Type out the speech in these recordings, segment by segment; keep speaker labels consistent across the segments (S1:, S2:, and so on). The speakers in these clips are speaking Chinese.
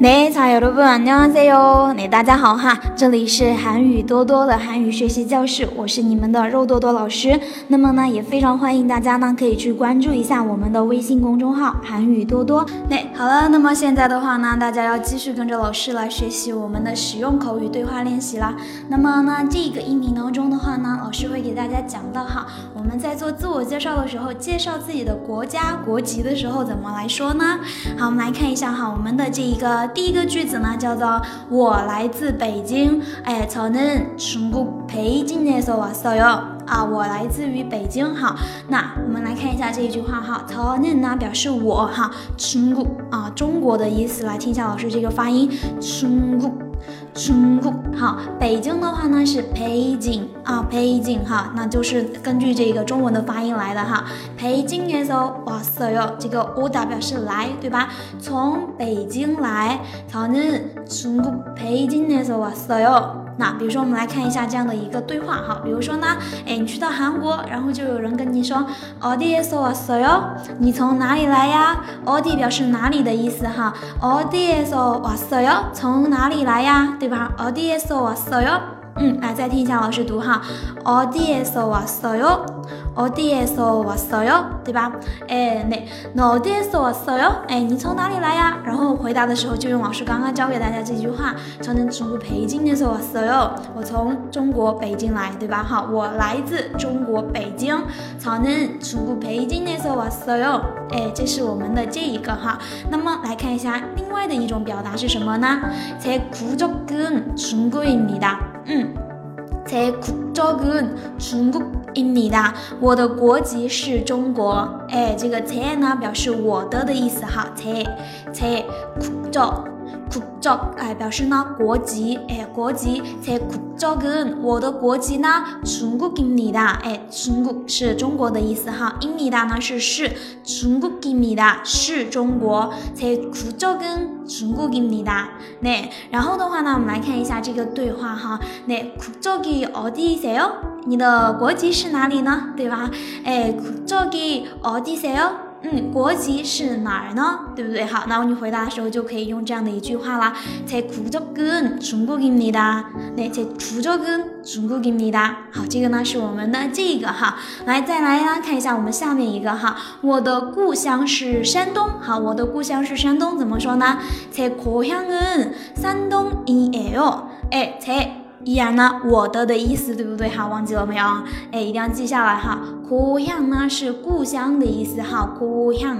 S1: 네자여러분안녕하세요 네大家好哈，这里是韩语多多的韩语学习教室，我是你们的肉多多老师。那么呢，也非常欢迎大家呢可以去关注一下我们的微信公众号韩语多多。对，好了，那么现在的话呢，大家要继续跟着老师来学习我们的实用口语对话练习啦。那么呢，这个音频当中的话呢，老师会给大家讲到哈，我们在做自我介绍的时候，介绍自己的国家国籍的时候怎么来说呢？好，我们来看一下哈，我们的这一个 第一个句子呢。叫做我来自北京，哎，저는중국베이징에서왔어요啊，我来自于北京哈。那我们来看一下这一句话哈，저는呢表示我哈，중국啊中国的意思，来听一下老师这个发音，중국中国好，北京的话呢是北京啊，北京哈，那就是根据这个中文的发音来的哈。北京的时候， 哇塞哟，这个我表示来，对吧？从北京来，저는中国北京的时候，哇塞哟。那比如说，我们来看一下这样的一个对话哈。比如说呢，哎，你去到韩国，然后就有人跟你说，어디에서왔어 요？ 你从哪里来呀？어디表示哪里的意思哈。어디에서왔어 요？ 从哪里来呀？对吧？어디에서왔어 요？ 嗯，来再听一下老师读哈。어디에서왔어 요？ 어디에서왔어 요？ 对吧？哎，那那어디에서왔어 요？ 哎，你从哪里来呀？然后回答的时候就用老师刚刚教给大家这句话，从中国北京的时候왔어 요。 我从中国北京来，对吧？好，我来自中国北京。从中国北京的时候왔어 요。 哎，这是我们的这一个哈。那么来看一下另外的一种表达是什么呢？제국적은중국입니다嗯，제국적은중국 입니 다， 我的国籍是中国。哎，这个车呢，表示我的的意思哈。车车苦照苦照，哎，表示呢国籍。哎，国籍车苦照跟我的国籍呢，中国给你的。哎，中国是中国的意思哈。印尼的呢是是中国给你的，是中国。车苦照跟。 적은中国입니다那然后的话呢，我们来看一下这个对话哈。那국적이어디세요你的国籍是哪里呢？对吧？哎，국적이어디세요 嗯，国籍是哪儿呢？对不对？好，那你回答的时候就可以用这样的一句话啦。제국적은중국입니다对，제국적은중국입니다好，这个呢是我们的这个哈。来，再来啦，看一下我们下面一个哈。我的故乡是山东。好，我的故乡是山东，怎么说呢？제고향은산동이에 요。 哎，제 依然呢，我的的意思对不对？哈，忘记了没有？哎，一定要记下来哈。故乡呢是故乡的意思哈，故乡，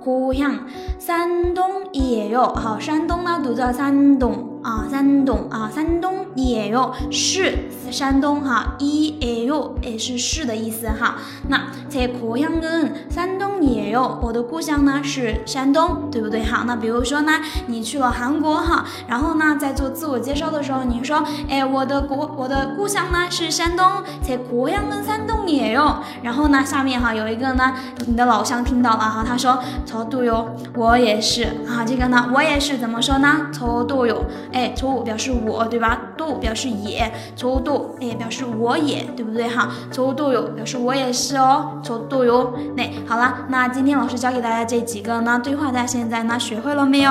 S1: 故乡。山东也有，好，山东呢读作山东啊，山东啊，山东也有是山东哈，也有也是是的意思哈。那在故乡跟山东也有，我的故乡呢是山东，对不对？好，那比如说呢，你去了韩国哈，然后呢，在做自我介绍的时候，你说，哎，我的国，我的故乡呢是山东，在故乡跟山东也有。然后呢，下面哈有一个呢，你的老乡听到了哈，他说，超度哟，我也是啊，这个呢，我也是怎么说呢？超度哟，哎，超表示我，对吧？？do 表示也，超度哎表示我也，对不对哈？超度哟表示我也是哦，超度哟。那好了，那今天老师教给大家这几个呢对话，大家现在呢学会了没有？